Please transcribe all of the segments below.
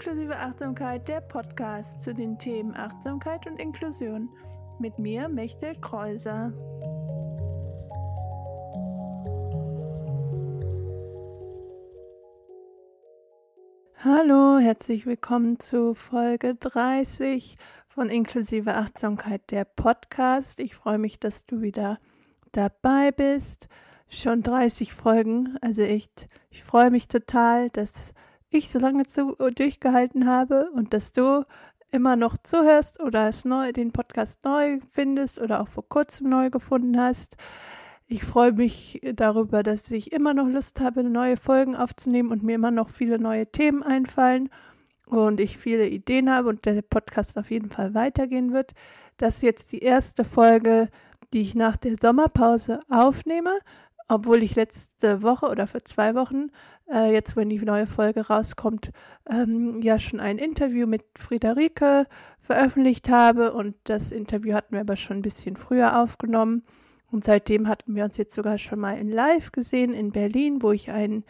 Inklusive Achtsamkeit, der Podcast zu den Themen Achtsamkeit und Inklusion. Mit mir, Mechtel Kreuser. Hallo, herzlich willkommen zu Folge 30 von Inklusive Achtsamkeit, der Podcast. Ich freue mich, dass du wieder dabei bist. Schon 30 Folgen, also echt, ich freue mich total, dass ich so lange zu, durchgehalten habe und dass du immer noch zuhörst oder es neu, den Podcast neu findest oder auch vor kurzem neu gefunden hast. Ich freue mich darüber, dass ich immer noch Lust habe, neue Folgen aufzunehmen und mir immer noch viele neue Themen einfallen und ich viele Ideen habe und der Podcast auf jeden Fall weitergehen wird. Das ist jetzt die erste Folge, die ich nach der Sommerpause aufnehme, obwohl ich letzte Woche oder für zwei Wochen äh, jetzt, wenn die neue Folge rauskommt, ähm, ja schon ein Interview mit Friederike veröffentlicht habe. Und das Interview hatten wir aber schon ein bisschen früher aufgenommen. Und seitdem hatten wir uns jetzt sogar schon mal in Live gesehen in Berlin, wo ich eine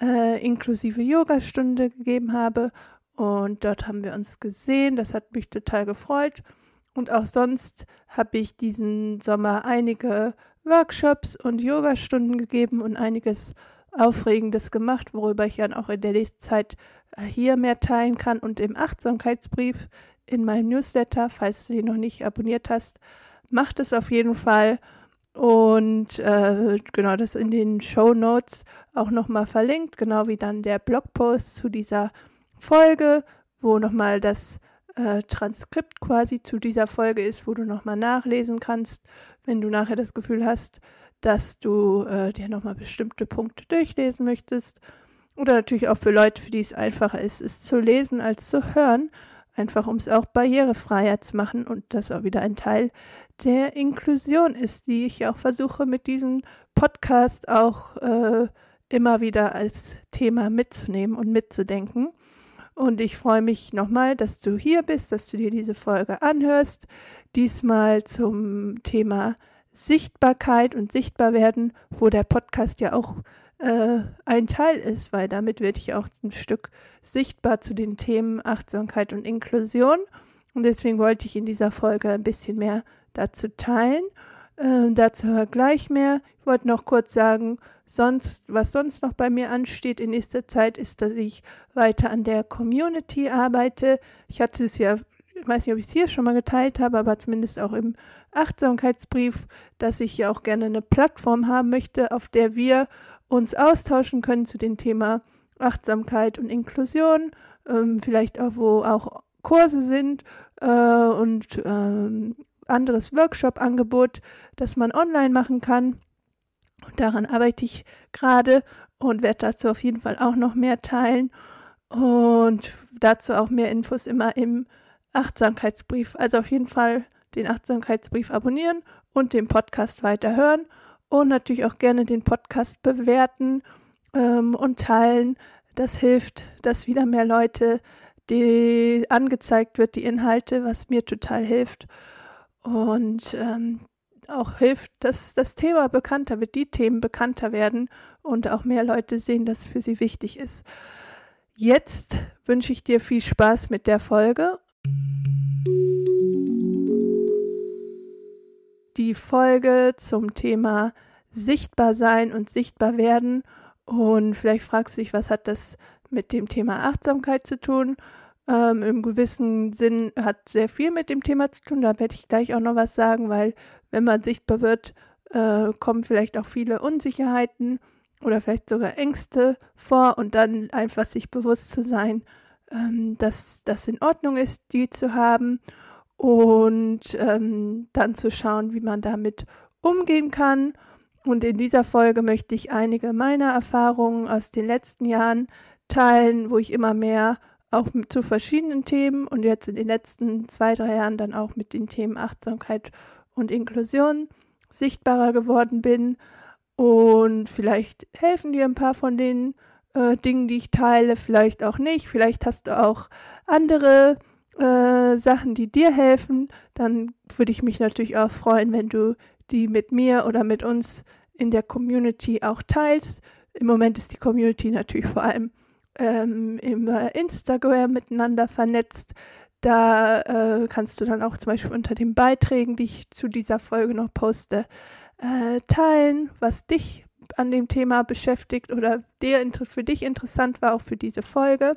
äh, inklusive Yoga-Stunde gegeben habe. Und dort haben wir uns gesehen. Das hat mich total gefreut. Und auch sonst habe ich diesen Sommer einige Workshops und Yoga-Stunden gegeben und einiges Aufregendes gemacht, worüber ich dann auch in der nächsten Zeit äh, hier mehr teilen kann und im Achtsamkeitsbrief in meinem Newsletter, falls du den noch nicht abonniert hast, macht es auf jeden Fall. Und äh, genau das in den Show Notes auch nochmal verlinkt, genau wie dann der Blogpost zu dieser Folge, wo nochmal das äh, Transkript quasi zu dieser Folge ist, wo du nochmal nachlesen kannst, wenn du nachher das Gefühl hast, dass du äh, dir nochmal bestimmte Punkte durchlesen möchtest. Oder natürlich auch für Leute, für die es einfacher ist, es zu lesen als zu hören. Einfach um es auch barrierefreier zu machen und das auch wieder ein Teil der Inklusion ist, die ich auch versuche mit diesem Podcast auch äh, immer wieder als Thema mitzunehmen und mitzudenken. Und ich freue mich nochmal, dass du hier bist, dass du dir diese Folge anhörst. Diesmal zum Thema Sichtbarkeit und Sichtbarwerden, wo der Podcast ja auch äh, ein Teil ist, weil damit werde ich auch ein Stück sichtbar zu den Themen Achtsamkeit und Inklusion. Und deswegen wollte ich in dieser Folge ein bisschen mehr dazu teilen. Äh, dazu gleich mehr. Ich wollte noch kurz sagen, sonst, was sonst noch bei mir ansteht in nächster Zeit, ist, dass ich weiter an der Community arbeite. Ich hatte es ja, ich weiß nicht, ob ich es hier schon mal geteilt habe, aber zumindest auch im Achtsamkeitsbrief, dass ich ja auch gerne eine Plattform haben möchte, auf der wir uns austauschen können zu dem Thema Achtsamkeit und Inklusion, ähm, vielleicht auch wo auch Kurse sind äh, und ähm, anderes Workshop-Angebot, das man online machen kann. Und daran arbeite ich gerade und werde dazu auf jeden Fall auch noch mehr teilen und dazu auch mehr Infos immer im Achtsamkeitsbrief. Also auf jeden Fall den Achtsamkeitsbrief abonnieren und den Podcast weiterhören und natürlich auch gerne den Podcast bewerten ähm, und teilen. Das hilft, dass wieder mehr Leute die angezeigt wird, die Inhalte, was mir total hilft und ähm, auch hilft, dass das Thema bekannter wird, die Themen bekannter werden und auch mehr Leute sehen, dass es für sie wichtig ist. Jetzt wünsche ich dir viel Spaß mit der Folge die Folge zum Thema Sichtbar sein und sichtbar werden. Und vielleicht fragst du dich, was hat das mit dem Thema Achtsamkeit zu tun? Ähm, Im gewissen Sinn hat sehr viel mit dem Thema zu tun. Da werde ich gleich auch noch was sagen, weil wenn man sichtbar wird, äh, kommen vielleicht auch viele Unsicherheiten oder vielleicht sogar Ängste vor und dann einfach sich bewusst zu sein, ähm, dass das in Ordnung ist, die zu haben und ähm, dann zu schauen, wie man damit umgehen kann. Und in dieser Folge möchte ich einige meiner Erfahrungen aus den letzten Jahren teilen, wo ich immer mehr auch zu verschiedenen Themen und jetzt in den letzten zwei, drei Jahren dann auch mit den Themen Achtsamkeit und Inklusion sichtbarer geworden bin. Und vielleicht helfen dir ein paar von den äh, Dingen, die ich teile, vielleicht auch nicht. Vielleicht hast du auch andere äh, Sachen, die dir helfen, dann würde ich mich natürlich auch freuen, wenn du die mit mir oder mit uns in der Community auch teilst. Im Moment ist die Community natürlich vor allem ähm, über Instagram miteinander vernetzt. Da äh, kannst du dann auch zum Beispiel unter den Beiträgen, die ich zu dieser Folge noch poste, äh, teilen, was dich an dem Thema beschäftigt oder der für dich interessant war, auch für diese Folge.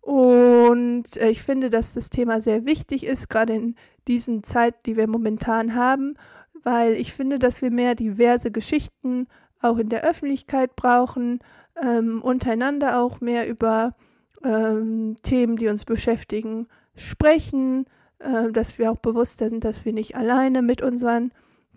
Und äh, ich finde, dass das Thema sehr wichtig ist, gerade in diesen Zeiten, die wir momentan haben, weil ich finde, dass wir mehr diverse Geschichten auch in der Öffentlichkeit brauchen, ähm, untereinander auch mehr über ähm, Themen, die uns beschäftigen, sprechen, äh, dass wir auch bewusster sind, dass wir nicht alleine mit unseren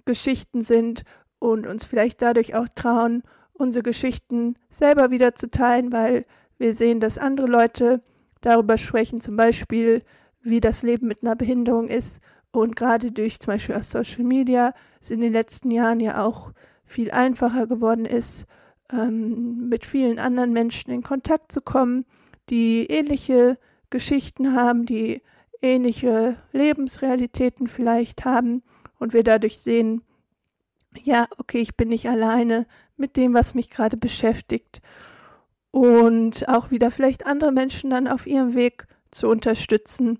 Geschichten sind und uns vielleicht dadurch auch trauen, unsere Geschichten selber wieder zu teilen, weil wir sehen, dass andere Leute darüber sprechen, zum Beispiel, wie das Leben mit einer Behinderung ist. Und gerade durch zum Beispiel aus Social Media es in den letzten Jahren ja auch viel einfacher geworden ist, ähm, mit vielen anderen Menschen in Kontakt zu kommen, die ähnliche Geschichten haben, die ähnliche Lebensrealitäten vielleicht haben und wir dadurch sehen, ja, okay, ich bin nicht alleine mit dem, was mich gerade beschäftigt. Und auch wieder vielleicht andere Menschen dann auf ihrem Weg zu unterstützen,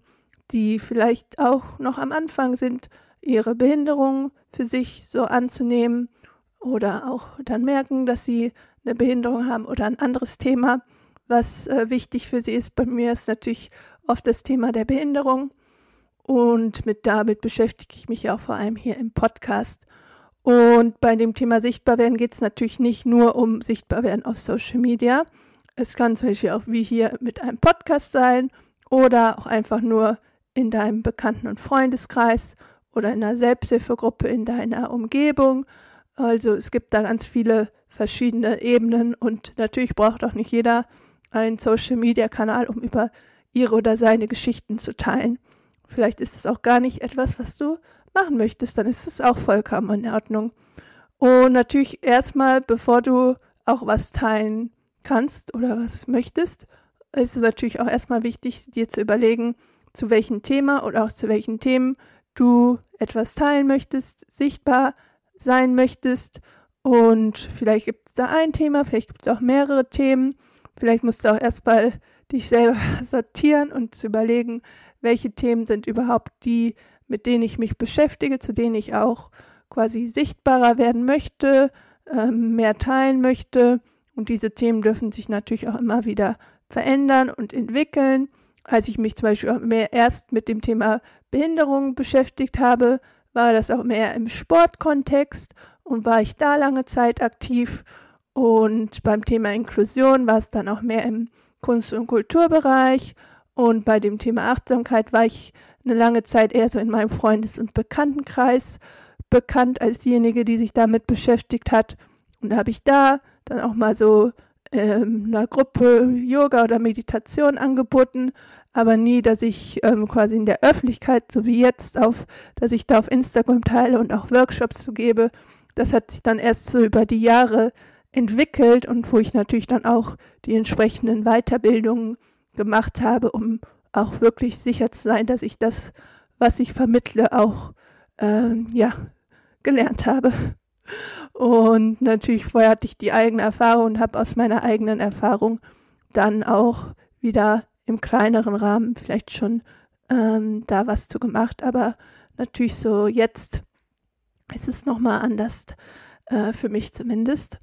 die vielleicht auch noch am Anfang sind, ihre Behinderung für sich so anzunehmen oder auch dann merken, dass sie eine Behinderung haben oder ein anderes Thema, was äh, wichtig für sie ist. Bei mir ist natürlich oft das Thema der Behinderung und mit damit beschäftige ich mich auch vor allem hier im Podcast. Und bei dem Thema Sichtbarwerden geht es natürlich nicht nur um Sichtbarwerden auf Social Media. Es kann zum Beispiel auch wie hier mit einem Podcast sein oder auch einfach nur in deinem Bekannten- und Freundeskreis oder in einer Selbsthilfegruppe in deiner Umgebung. Also es gibt da ganz viele verschiedene Ebenen und natürlich braucht auch nicht jeder einen Social-Media-Kanal, um über ihre oder seine Geschichten zu teilen. Vielleicht ist es auch gar nicht etwas, was du machen möchtest, dann ist es auch vollkommen in Ordnung. Und natürlich erstmal, bevor du auch was teilen kannst oder was möchtest, ist es natürlich auch erstmal wichtig, dir zu überlegen, zu welchem Thema oder auch zu welchen Themen du etwas teilen möchtest, sichtbar sein möchtest. Und vielleicht gibt es da ein Thema, vielleicht gibt es auch mehrere Themen. Vielleicht musst du auch erstmal dich selber sortieren und zu überlegen, welche Themen sind überhaupt die, mit denen ich mich beschäftige, zu denen ich auch quasi sichtbarer werden möchte, äh, mehr teilen möchte. Und diese Themen dürfen sich natürlich auch immer wieder verändern und entwickeln. Als ich mich zum Beispiel mehr erst mit dem Thema Behinderung beschäftigt habe, war das auch mehr im Sportkontext und war ich da lange Zeit aktiv. Und beim Thema Inklusion war es dann auch mehr im Kunst- und Kulturbereich. Und bei dem Thema Achtsamkeit war ich eine lange Zeit eher so in meinem Freundes- und Bekanntenkreis bekannt als diejenige, die sich damit beschäftigt hat. Und da habe ich da dann auch mal so ähm, einer Gruppe Yoga oder Meditation angeboten, aber nie, dass ich ähm, quasi in der Öffentlichkeit, so wie jetzt, auf, dass ich da auf Instagram teile und auch Workshops zu gebe. Das hat sich dann erst so über die Jahre entwickelt und wo ich natürlich dann auch die entsprechenden Weiterbildungen gemacht habe, um auch wirklich sicher zu sein, dass ich das, was ich vermittle, auch ähm, ja gelernt habe. Und natürlich vorher hatte ich die eigene Erfahrung und habe aus meiner eigenen Erfahrung dann auch wieder im kleineren Rahmen vielleicht schon ähm, da was zu gemacht. Aber natürlich so jetzt ist es nochmal anders, äh, für mich zumindest.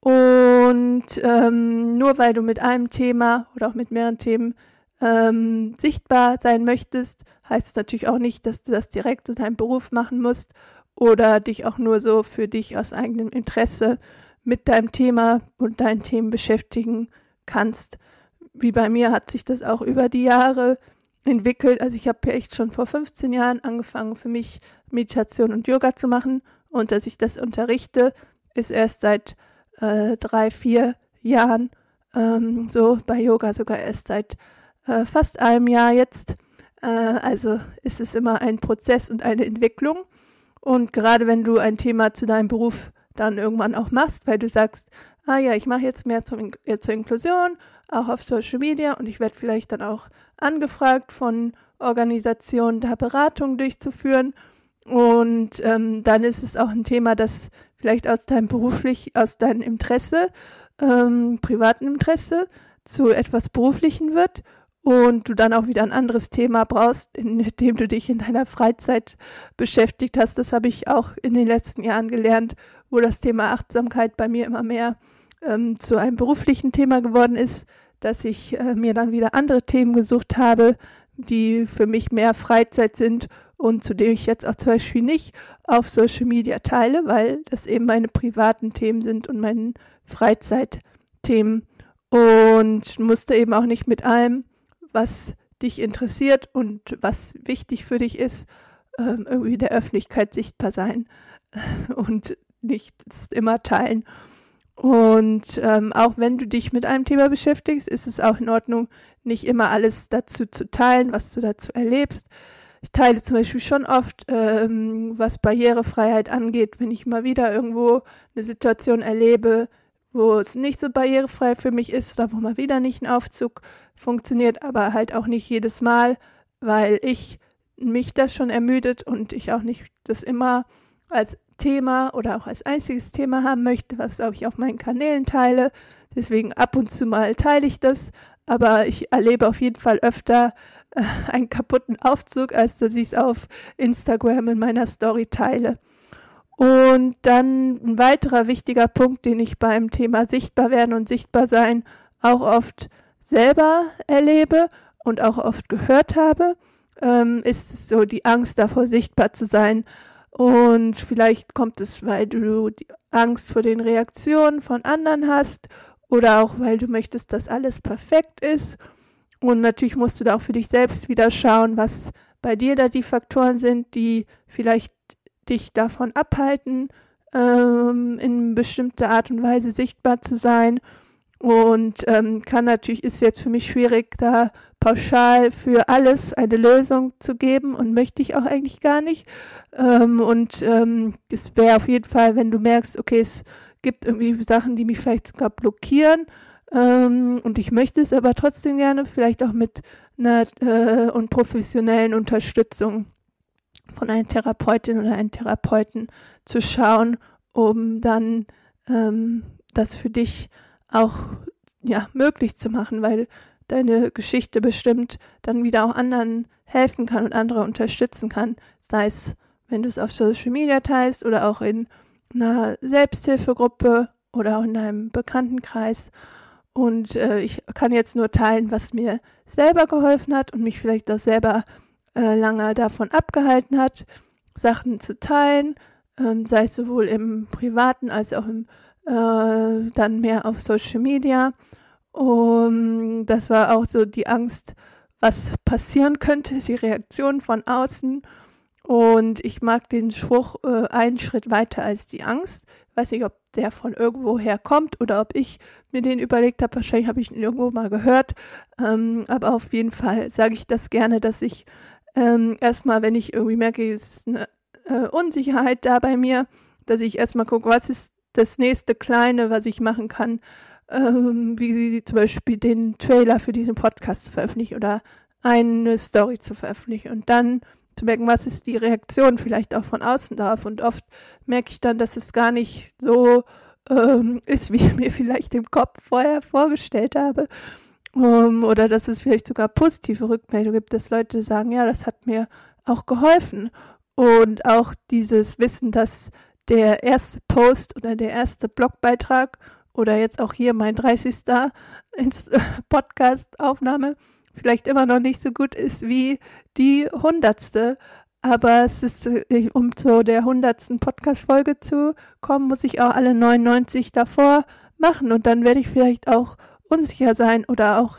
Und ähm, nur weil du mit einem Thema oder auch mit mehreren Themen ähm, sichtbar sein möchtest, heißt es natürlich auch nicht, dass du das direkt zu deinem Beruf machen musst oder dich auch nur so für dich aus eigenem Interesse mit deinem Thema und deinen Themen beschäftigen kannst. Wie bei mir hat sich das auch über die Jahre entwickelt. Also ich habe ja echt schon vor 15 Jahren angefangen, für mich Meditation und Yoga zu machen. Und dass ich das unterrichte, ist erst seit äh, drei, vier Jahren ähm, so, bei Yoga sogar erst seit äh, fast einem Jahr jetzt. Äh, also ist es immer ein Prozess und eine Entwicklung. Und gerade wenn du ein Thema zu deinem Beruf dann irgendwann auch machst, weil du sagst, ah ja, ich mache jetzt mehr zum, äh, zur Inklusion, auch auf Social Media und ich werde vielleicht dann auch angefragt von Organisationen, da Beratungen durchzuführen. Und ähm, dann ist es auch ein Thema, das vielleicht aus deinem beruflich, aus deinem Interesse, ähm, privaten Interesse zu etwas Beruflichen wird und du dann auch wieder ein anderes Thema brauchst, in dem du dich in deiner Freizeit beschäftigt hast. Das habe ich auch in den letzten Jahren gelernt, wo das Thema Achtsamkeit bei mir immer mehr ähm, zu einem beruflichen Thema geworden ist, dass ich äh, mir dann wieder andere Themen gesucht habe, die für mich mehr Freizeit sind und zu denen ich jetzt auch zum Beispiel nicht auf Social Media teile, weil das eben meine privaten Themen sind und meine Freizeitthemen und musste eben auch nicht mit allem, was dich interessiert und was wichtig für dich ist, ähm, irgendwie der Öffentlichkeit sichtbar sein und nicht immer teilen. Und ähm, auch wenn du dich mit einem Thema beschäftigst, ist es auch in Ordnung, nicht immer alles dazu zu teilen, was du dazu erlebst. Ich teile zum Beispiel schon oft, ähm, was Barrierefreiheit angeht, wenn ich mal wieder irgendwo eine Situation erlebe, wo es nicht so barrierefrei für mich ist oder wo mal wieder nicht ein Aufzug funktioniert, aber halt auch nicht jedes Mal, weil ich mich das schon ermüdet und ich auch nicht das immer als Thema oder auch als einziges Thema haben möchte, was auch ich auf meinen Kanälen teile. Deswegen ab und zu mal teile ich das, aber ich erlebe auf jeden Fall öfter äh, einen kaputten Aufzug, als dass ich es auf Instagram in meiner Story teile. Und dann ein weiterer wichtiger Punkt, den ich beim Thema Sichtbar werden und Sichtbar sein auch oft selber erlebe und auch oft gehört habe, ähm, ist so die Angst davor, sichtbar zu sein. Und vielleicht kommt es, weil du die Angst vor den Reaktionen von anderen hast oder auch weil du möchtest, dass alles perfekt ist. Und natürlich musst du da auch für dich selbst wieder schauen, was bei dir da die Faktoren sind, die vielleicht dich davon abhalten, ähm, in bestimmter Art und Weise sichtbar zu sein. Und ähm, kann natürlich, ist jetzt für mich schwierig, da pauschal für alles eine Lösung zu geben und möchte ich auch eigentlich gar nicht. Ähm, und ähm, es wäre auf jeden Fall, wenn du merkst, okay, es gibt irgendwie Sachen, die mich vielleicht sogar blockieren ähm, und ich möchte es aber trotzdem gerne, vielleicht auch mit einer äh, und professionellen Unterstützung von einer Therapeutin oder einem Therapeuten zu schauen, um dann ähm, das für dich auch ja, möglich zu machen, weil deine Geschichte bestimmt dann wieder auch anderen helfen kann und andere unterstützen kann. Sei es, wenn du es auf Social Media teilst oder auch in einer Selbsthilfegruppe oder auch in deinem Bekanntenkreis. Und äh, ich kann jetzt nur teilen, was mir selber geholfen hat und mich vielleicht auch selber äh, lange davon abgehalten hat, Sachen zu teilen, ähm, sei es sowohl im privaten als auch im äh, dann mehr auf Social Media. Um, das war auch so die Angst, was passieren könnte, die Reaktion von außen. Und ich mag den Spruch äh, einen Schritt weiter als die Angst. Ich weiß nicht, ob der von irgendwoher kommt oder ob ich mir den überlegt habe. Wahrscheinlich habe ich ihn irgendwo mal gehört. Ähm, aber auf jeden Fall sage ich das gerne, dass ich ähm, erstmal, wenn ich irgendwie merke, es ist eine äh, Unsicherheit da bei mir, dass ich erstmal gucke, was ist das nächste Kleine, was ich machen kann, ähm, wie zum Beispiel den Trailer für diesen Podcast zu veröffentlichen oder eine Story zu veröffentlichen und dann zu merken, was ist die Reaktion vielleicht auch von außen darauf. Und oft merke ich dann, dass es gar nicht so ähm, ist, wie ich mir vielleicht im Kopf vorher vorgestellt habe. Um, oder dass es vielleicht sogar positive Rückmeldungen gibt, dass Leute sagen, ja, das hat mir auch geholfen. Und auch dieses Wissen, dass der erste Post oder der erste Blogbeitrag oder jetzt auch hier mein 30. Podcast-Aufnahme vielleicht immer noch nicht so gut ist wie die hundertste. Aber es ist, äh, um zu der hundertsten Podcast-Folge zu kommen, muss ich auch alle 99 davor machen. Und dann werde ich vielleicht auch unsicher sein oder auch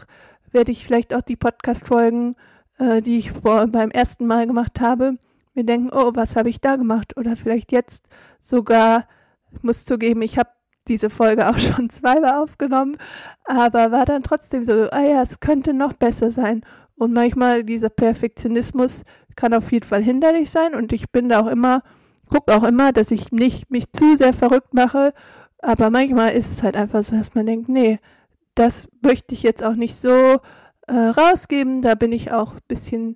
werde ich vielleicht auch die Podcast-Folgen, äh, die ich vor, beim ersten Mal gemacht habe, mir denken, oh, was habe ich da gemacht? Oder vielleicht jetzt sogar, ich muss zugeben, ich habe diese Folge auch schon zweimal aufgenommen, aber war dann trotzdem so, ah ja, es könnte noch besser sein. Und manchmal dieser Perfektionismus kann auf jeden Fall hinderlich sein und ich bin da auch immer, gucke auch immer, dass ich nicht mich zu sehr verrückt mache, aber manchmal ist es halt einfach so, dass man denkt, nee, das möchte ich jetzt auch nicht so äh, rausgeben, da bin ich auch ein bisschen,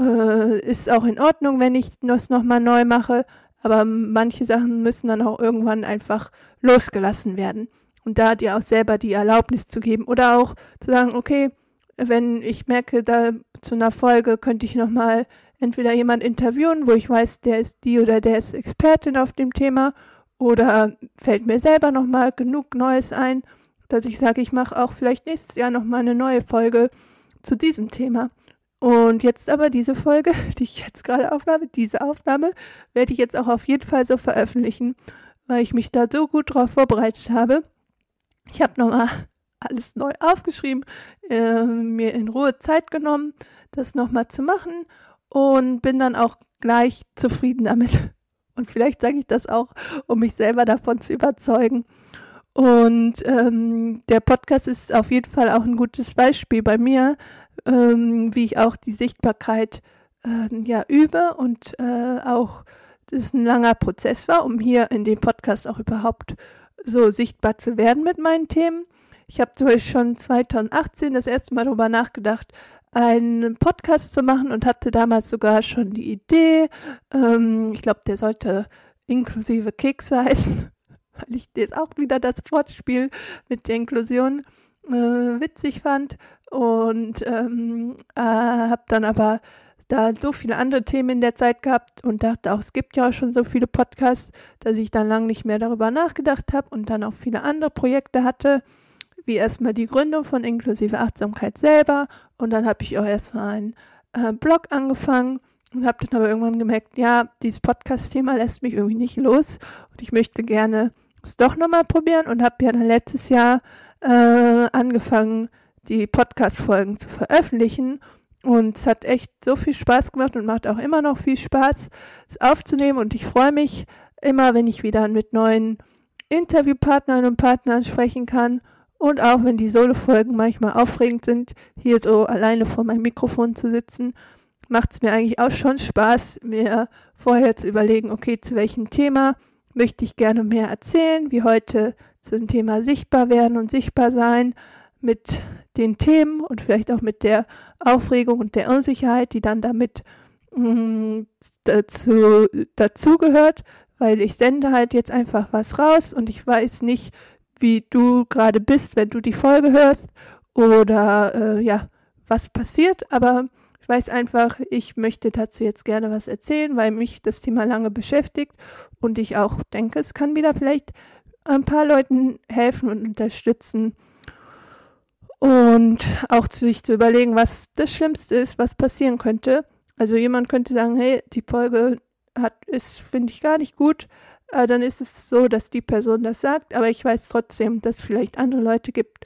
äh, ist auch in Ordnung, wenn ich das nochmal neu mache, aber manche Sachen müssen dann auch irgendwann einfach losgelassen werden. und da dir auch selber die Erlaubnis zu geben oder auch zu sagen, okay, wenn ich merke, da zu einer Folge könnte ich nochmal entweder jemand interviewen, wo ich weiß, der ist die oder der ist Expertin auf dem Thema oder fällt mir selber nochmal genug Neues ein, dass ich sage, ich mache auch vielleicht nächstes Jahr nochmal eine neue Folge zu diesem Thema. Und jetzt aber diese Folge, die ich jetzt gerade aufnahme, diese Aufnahme werde ich jetzt auch auf jeden Fall so veröffentlichen, weil ich mich da so gut drauf vorbereitet habe. Ich habe nochmal alles neu aufgeschrieben, äh, mir in Ruhe Zeit genommen, das nochmal zu machen und bin dann auch gleich zufrieden damit. Und vielleicht sage ich das auch, um mich selber davon zu überzeugen. Und ähm, der Podcast ist auf jeden Fall auch ein gutes Beispiel bei mir, ähm, wie ich auch die Sichtbarkeit ähm, ja übe und äh, auch das ein langer Prozess war, um hier in dem Podcast auch überhaupt so sichtbar zu werden mit meinen Themen. Ich habe schon 2018 das erste Mal darüber nachgedacht, einen Podcast zu machen und hatte damals sogar schon die Idee. Ähm, ich glaube, der sollte inklusive Kekse heißen, weil ich jetzt auch wieder das Wortspiel mit der Inklusion äh, witzig fand. Und ähm, äh, habe dann aber da so viele andere Themen in der Zeit gehabt und dachte auch, es gibt ja auch schon so viele Podcasts, dass ich dann lange nicht mehr darüber nachgedacht habe und dann auch viele andere Projekte hatte, wie erstmal die Gründung von inklusive Achtsamkeit selber. Und dann habe ich auch erstmal einen äh, Blog angefangen und habe dann aber irgendwann gemerkt, ja, dieses Podcast-Thema lässt mich irgendwie nicht los. Und ich möchte gerne es doch nochmal probieren und habe ja dann letztes Jahr äh, angefangen, die Podcast-Folgen zu veröffentlichen und es hat echt so viel Spaß gemacht und macht auch immer noch viel Spaß, es aufzunehmen. Und ich freue mich immer, wenn ich wieder mit neuen Interviewpartnern und Partnern sprechen kann. Und auch wenn die Solo-Folgen manchmal aufregend sind, hier so alleine vor meinem Mikrofon zu sitzen, macht es mir eigentlich auch schon Spaß, mir vorher zu überlegen, okay, zu welchem Thema möchte ich gerne mehr erzählen, wie heute zum Thema sichtbar werden und sichtbar sein mit den Themen und vielleicht auch mit der Aufregung und der Unsicherheit, die dann damit mm, dazu dazugehört, weil ich sende halt jetzt einfach was raus und ich weiß nicht, wie du gerade bist, wenn du die Folge hörst oder äh, ja, was passiert, aber ich weiß einfach, ich möchte dazu jetzt gerne was erzählen, weil mich das Thema lange beschäftigt und ich auch denke, es kann wieder vielleicht ein paar Leuten helfen und unterstützen, und auch sich zu überlegen, was das Schlimmste ist, was passieren könnte. Also jemand könnte sagen, hey, die Folge hat, ist, finde ich gar nicht gut. Äh, dann ist es so, dass die Person das sagt, aber ich weiß trotzdem, dass es vielleicht andere Leute gibt,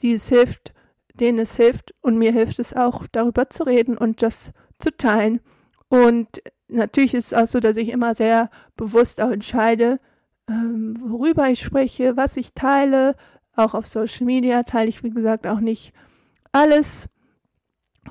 die es hilft, denen es hilft und mir hilft es auch, darüber zu reden und das zu teilen. Und natürlich ist es auch so, dass ich immer sehr bewusst auch entscheide, ähm, worüber ich spreche, was ich teile, auch auf Social Media teile ich, wie gesagt, auch nicht alles.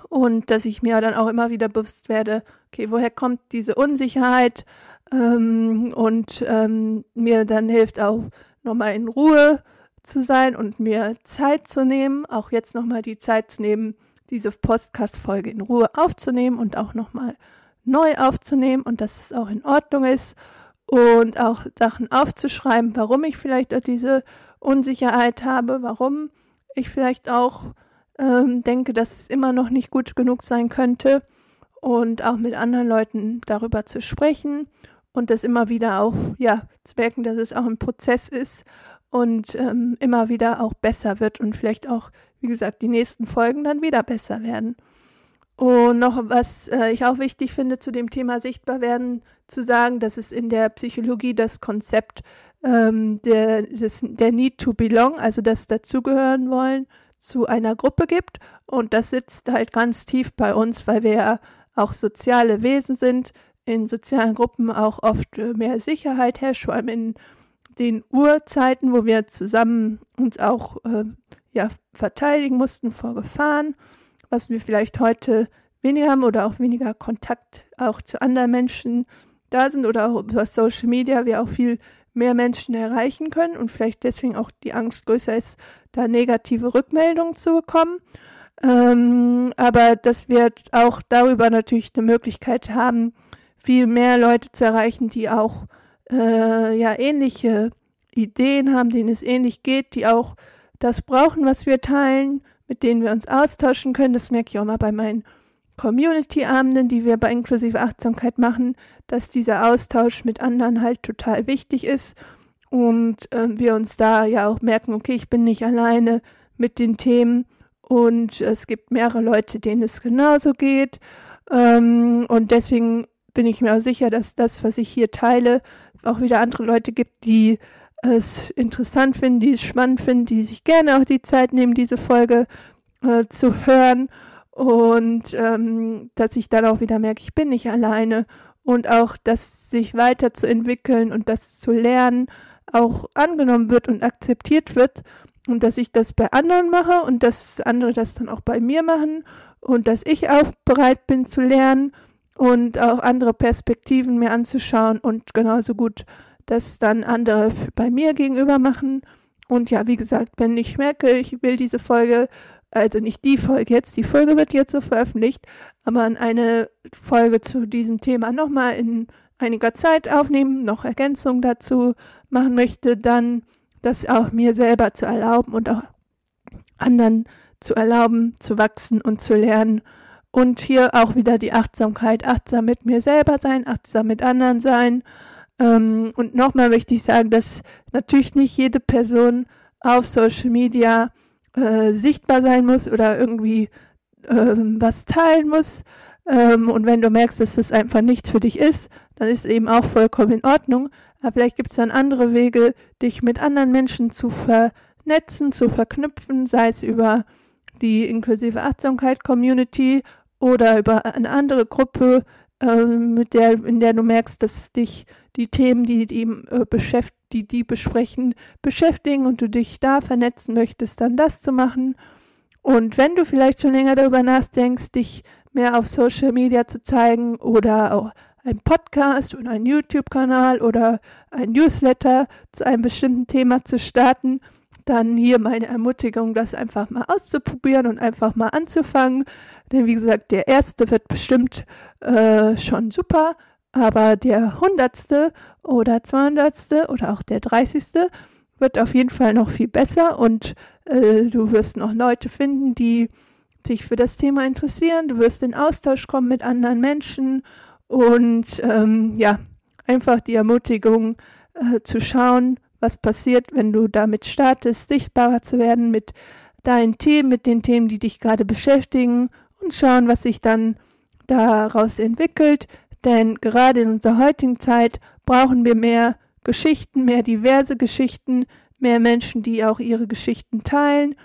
Und dass ich mir dann auch immer wieder bewusst werde, okay, woher kommt diese Unsicherheit? Ähm, und ähm, mir dann hilft auch nochmal in Ruhe zu sein und mir Zeit zu nehmen, auch jetzt nochmal die Zeit zu nehmen, diese Podcast-Folge in Ruhe aufzunehmen und auch nochmal neu aufzunehmen und dass es auch in Ordnung ist und auch Sachen aufzuschreiben, warum ich vielleicht diese Unsicherheit habe, warum ich vielleicht auch ähm, denke, dass es immer noch nicht gut genug sein könnte und auch mit anderen Leuten darüber zu sprechen und das immer wieder auch, ja, zu merken, dass es auch ein Prozess ist und ähm, immer wieder auch besser wird und vielleicht auch, wie gesagt, die nächsten Folgen dann wieder besser werden. Und noch was äh, ich auch wichtig finde zu dem Thema sichtbar werden, zu sagen, dass es in der Psychologie das Konzept ähm, der, des, der Need to Belong, also das Dazugehören wollen, zu einer Gruppe gibt. Und das sitzt halt ganz tief bei uns, weil wir ja auch soziale Wesen sind, in sozialen Gruppen auch oft äh, mehr Sicherheit herrscht, vor allem in den Urzeiten, wo wir zusammen uns auch äh, ja, verteidigen mussten vor Gefahren, was wir vielleicht heute weniger haben oder auch weniger Kontakt auch zu anderen Menschen da sind oder auch über Social Media wir auch viel mehr Menschen erreichen können und vielleicht deswegen auch die Angst größer ist, da negative Rückmeldungen zu bekommen. Ähm, aber dass wir auch darüber natürlich eine Möglichkeit haben, viel mehr Leute zu erreichen, die auch äh, ja ähnliche Ideen haben, denen es ähnlich geht, die auch das brauchen, was wir teilen, mit denen wir uns austauschen können. Das merke ich auch mal bei meinen Community-Abenden, die wir bei inklusive Achtsamkeit machen, dass dieser Austausch mit anderen halt total wichtig ist und äh, wir uns da ja auch merken, okay, ich bin nicht alleine mit den Themen und es gibt mehrere Leute, denen es genauso geht ähm, und deswegen bin ich mir auch sicher, dass das, was ich hier teile, auch wieder andere Leute gibt, die es interessant finden, die es spannend finden, die sich gerne auch die Zeit nehmen, diese Folge äh, zu hören. Und ähm, dass ich dann auch wieder merke, ich bin nicht alleine. Und auch, dass sich weiterzuentwickeln und das zu lernen auch angenommen wird und akzeptiert wird. Und dass ich das bei anderen mache und dass andere das dann auch bei mir machen. Und dass ich auch bereit bin zu lernen und auch andere Perspektiven mir anzuschauen und genauso gut das dann andere bei mir gegenüber machen. Und ja, wie gesagt, wenn ich merke, ich will diese Folge, also nicht die Folge jetzt, die Folge wird jetzt so veröffentlicht, aber eine Folge zu diesem Thema nochmal in einiger Zeit aufnehmen, noch Ergänzungen dazu machen möchte, dann das auch mir selber zu erlauben und auch anderen zu erlauben, zu wachsen und zu lernen. Und hier auch wieder die Achtsamkeit, achtsam mit mir selber sein, achtsam mit anderen sein ähm, und nochmal möchte ich sagen, dass natürlich nicht jede Person auf Social Media äh, sichtbar sein muss oder irgendwie ähm, was teilen muss. Ähm, und wenn du merkst, dass das einfach nichts für dich ist, dann ist eben auch vollkommen in Ordnung. Aber vielleicht gibt es dann andere Wege, dich mit anderen Menschen zu vernetzen, zu verknüpfen, sei es über die inklusive Achtsamkeit Community oder über eine andere Gruppe, äh, mit der, in der du merkst, dass dich die Themen, die die, äh, beschäft die, die besprechen, beschäftigen und du dich da vernetzen möchtest, dann das zu machen. Und wenn du vielleicht schon länger darüber nachdenkst, dich mehr auf Social Media zu zeigen oder auch ein Podcast oder ein YouTube-Kanal oder ein Newsletter zu einem bestimmten Thema zu starten, dann hier meine Ermutigung, das einfach mal auszuprobieren und einfach mal anzufangen. Denn wie gesagt, der erste wird bestimmt äh, schon super, aber der hundertste oder zweihundertste oder auch der dreißigste wird auf jeden Fall noch viel besser und äh, du wirst noch Leute finden, die sich für das Thema interessieren. Du wirst in Austausch kommen mit anderen Menschen und ähm, ja, einfach die Ermutigung äh, zu schauen, was passiert, wenn du damit startest, sichtbarer zu werden mit deinen Themen, mit den Themen, die dich gerade beschäftigen und schauen, was sich dann daraus entwickelt. Denn gerade in unserer heutigen Zeit brauchen wir mehr Geschichten, mehr diverse Geschichten, mehr Menschen, die auch ihre Geschichten teilen,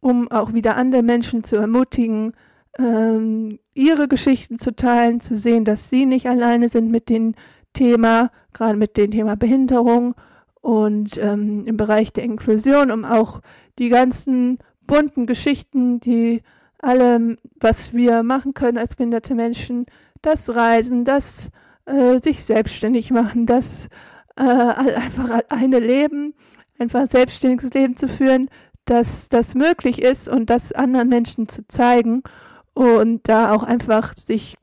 um auch wieder andere Menschen zu ermutigen, ähm, ihre Geschichten zu teilen, zu sehen, dass sie nicht alleine sind mit dem Thema, gerade mit dem Thema Behinderung und ähm, im Bereich der Inklusion, um auch die ganzen bunten Geschichten, die alle, was wir machen können als behinderte Menschen, das Reisen, das äh, sich selbstständig machen, das äh, einfach alleine leben, einfach ein selbstständiges Leben zu führen, dass das möglich ist und das anderen Menschen zu zeigen und da auch einfach sich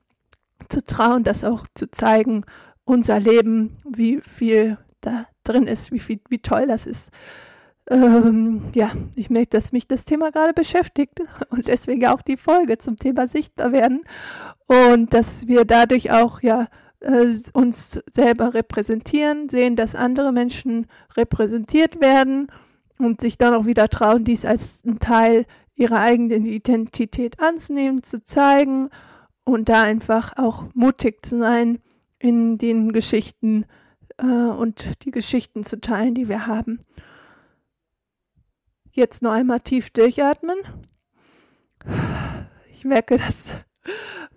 zu trauen, das auch zu zeigen, unser Leben, wie viel da drin ist, wie, viel, wie toll das ist. Ähm, ja, ich merke, dass mich das Thema gerade beschäftigt und deswegen auch die Folge zum Thema sichtbar werden und dass wir dadurch auch ja äh, uns selber repräsentieren, sehen, dass andere Menschen repräsentiert werden und sich dann auch wieder trauen, dies als ein Teil ihrer eigenen Identität anzunehmen, zu zeigen und da einfach auch mutig zu sein in den Geschichten äh, und die Geschichten zu teilen, die wir haben. Jetzt noch einmal tief durchatmen. Ich merke, das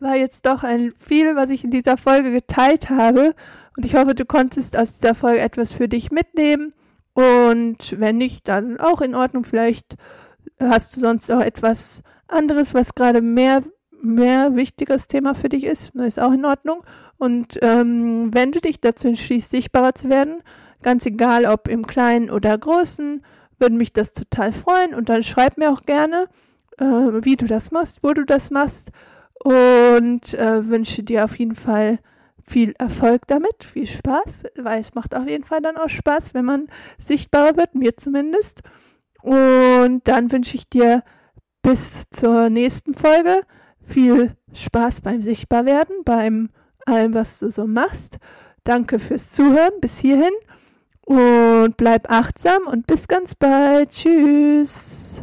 war jetzt doch ein viel, was ich in dieser Folge geteilt habe. Und ich hoffe, du konntest aus dieser Folge etwas für dich mitnehmen. Und wenn nicht, dann auch in Ordnung. Vielleicht hast du sonst auch etwas anderes, was gerade mehr, mehr wichtiges Thema für dich ist. Ist auch in Ordnung. Und ähm, wenn du dich dazu entschließt, sichtbarer zu werden, ganz egal ob im Kleinen oder Großen, würde mich das total freuen und dann schreib mir auch gerne, äh, wie du das machst, wo du das machst und äh, wünsche dir auf jeden Fall viel Erfolg damit, viel Spaß, weil es macht auf jeden Fall dann auch Spaß, wenn man sichtbarer wird, mir zumindest. Und dann wünsche ich dir bis zur nächsten Folge viel Spaß beim Sichtbarwerden, beim allem, was du so machst. Danke fürs Zuhören bis hierhin und bleib achtsam und bis ganz bald. Tschüss.